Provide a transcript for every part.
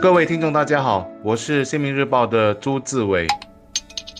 各位听众，大家好，我是《新民日报》的朱志伟。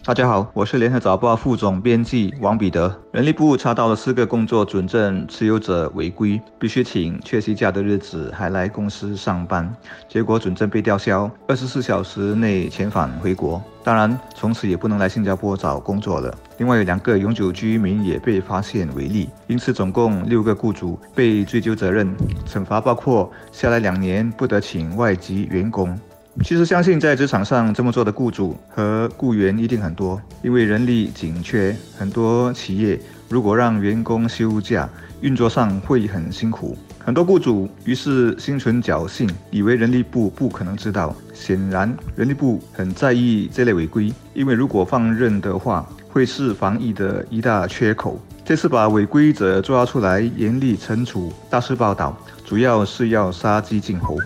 大家好，我是联合早报副总编辑王彼得。人力部查到了四个工作准证持有者违规，必须请缺席假的日子还来公司上班，结果准证被吊销，二十四小时内遣返回国。当然，从此也不能来新加坡找工作了。另外有两个永久居民也被发现违例，因此总共六个雇主被追究责任，惩罚包括下来两年不得请外籍员工。其实相信在职场上这么做的雇主和雇员一定很多，因为人力紧缺，很多企业如果让员工休假，运作上会很辛苦。很多雇主于是心存侥幸，以为人力部不可能知道。显然，人力部很在意这类违规，因为如果放任的话，会是防疫的一大缺口。这次把违规者抓出来，严厉惩处。大肆报道，主要是要杀鸡儆猴。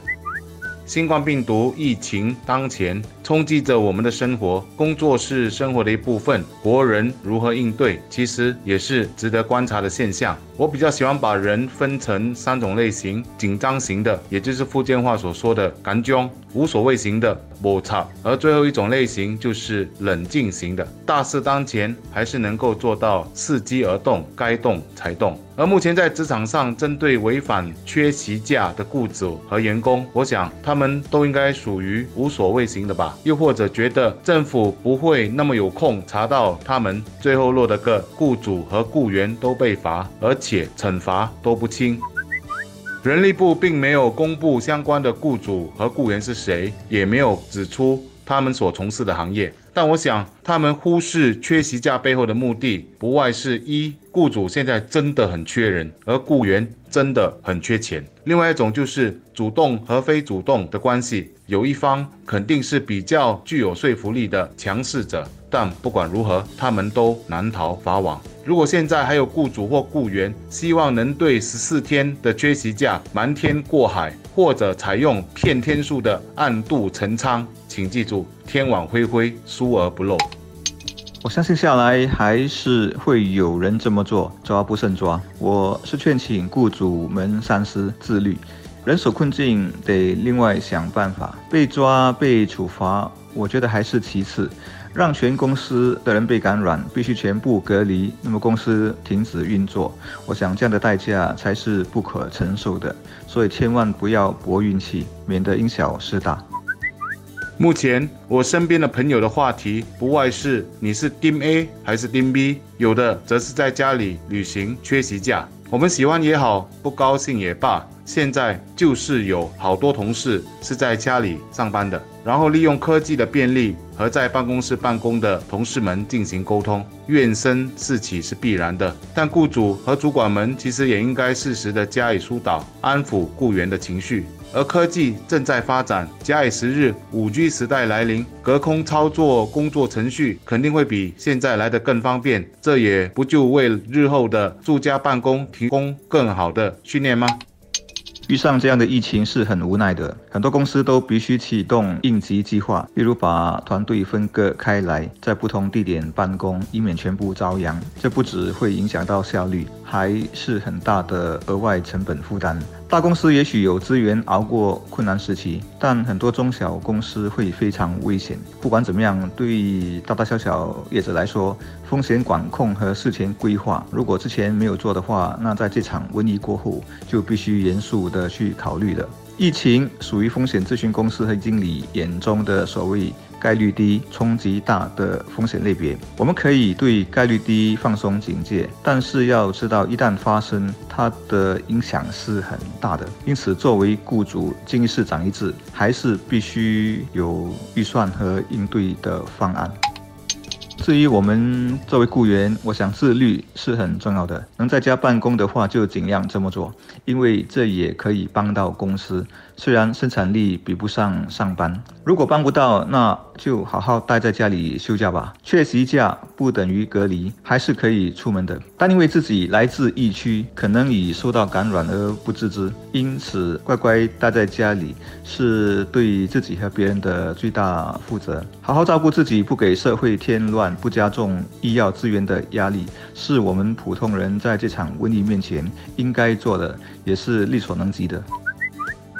新冠病毒疫情当前，冲击着我们的生活。工作是生活的一部分，国人如何应对，其实也是值得观察的现象。我比较喜欢把人分成三种类型：紧张型的，也就是福建话所说的“赶僵”；无所谓型的“摩擦”；而最后一种类型就是冷静型的。大事当前，还是能够做到伺机而动，该动才动。而目前在职场上，针对违反缺席假的雇主和员工，我想他们都应该属于无所谓型的吧？又或者觉得政府不会那么有空查到他们，最后落得个雇主和雇员都被罚，而且惩罚都不轻。人力部并没有公布相关的雇主和雇员是谁，也没有指出他们所从事的行业。但我想，他们忽视缺席假背后的目的，不外是一。雇主现在真的很缺人，而雇员真的很缺钱。另外一种就是主动和非主动的关系，有一方肯定是比较具有说服力的强势者，但不管如何，他们都难逃法网。如果现在还有雇主或雇员希望能对十四天的缺席假瞒天过海，或者采用骗天数的暗度陈仓，请记住，天网恢恢，疏而不漏。我相信下来还是会有人这么做，抓不胜抓。我是劝请雇主们三思自律，人手困境得另外想办法。被抓被处罚，我觉得还是其次。让全公司的人被感染，必须全部隔离，那么公司停止运作，我想这样的代价才是不可承受的。所以千万不要搏运气，免得因小失大。目前我身边的朋友的话题不外是你是丁 A 还是丁 B，有的则是在家里旅行缺席假。我们喜欢也好，不高兴也罢，现在就是有好多同事是在家里上班的，然后利用科技的便利和在办公室办公的同事们进行沟通，怨声四起是必然的。但雇主和主管们其实也应该适时的加以疏导，安抚雇员的情绪。而科技正在发展，假以时日，五 G 时代来临，隔空操作工作程序肯定会比现在来得更方便。这也不就为日后的住家办公提供更好的训练吗？遇上这样的疫情是很无奈的，很多公司都必须启动应急计划，例如把团队分割开来，在不同地点办公，以免全部遭殃。这不只会影响到效率，还是很大的额外成本负担。大公司也许有资源熬过困难时期，但很多中小公司会非常危险。不管怎么样，对大大小小业者来说，风险管控和事前规划，如果之前没有做的话，那在这场瘟疫过后就必须严肃的去考虑了。疫情属于风险咨询公司和经理眼中的所谓。概率低、冲击大的风险类别，我们可以对概率低放松警戒，但是要知道，一旦发生，它的影响是很大的。因此，作为雇主，建议是长一致，还是必须有预算和应对的方案。至于我们作为雇员，我想自律是很重要的。能在家办公的话，就尽量这么做，因为这也可以帮到公司。虽然生产力比不上上班，如果帮不到，那就好好待在家里休假吧。缺席假不等于隔离，还是可以出门的。但因为自己来自疫区，可能已受到感染而不自知，因此乖乖待在家里是对自己和别人的最大负责。好好照顾自己，不给社会添乱，不加重医药资源的压力，是我们普通人在这场瘟疫面前应该做的，也是力所能及的。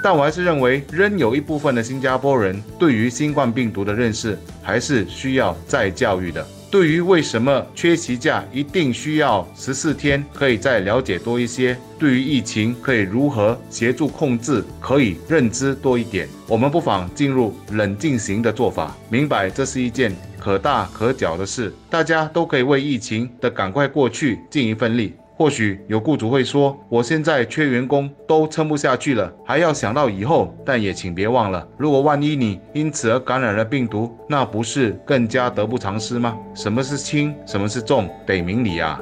但我还是认为，仍有一部分的新加坡人对于新冠病毒的认识还是需要再教育的。对于为什么缺席假一定需要十四天，可以再了解多一些；对于疫情可以如何协助控制，可以认知多一点。我们不妨进入冷静型的做法，明白这是一件可大可小的事，大家都可以为疫情的赶快过去尽一份力。或许有雇主会说：“我现在缺员工，都撑不下去了，还要想到以后。”但也请别忘了，如果万一你因此而感染了病毒，那不是更加得不偿失吗？什么是轻，什么是重，得明理啊！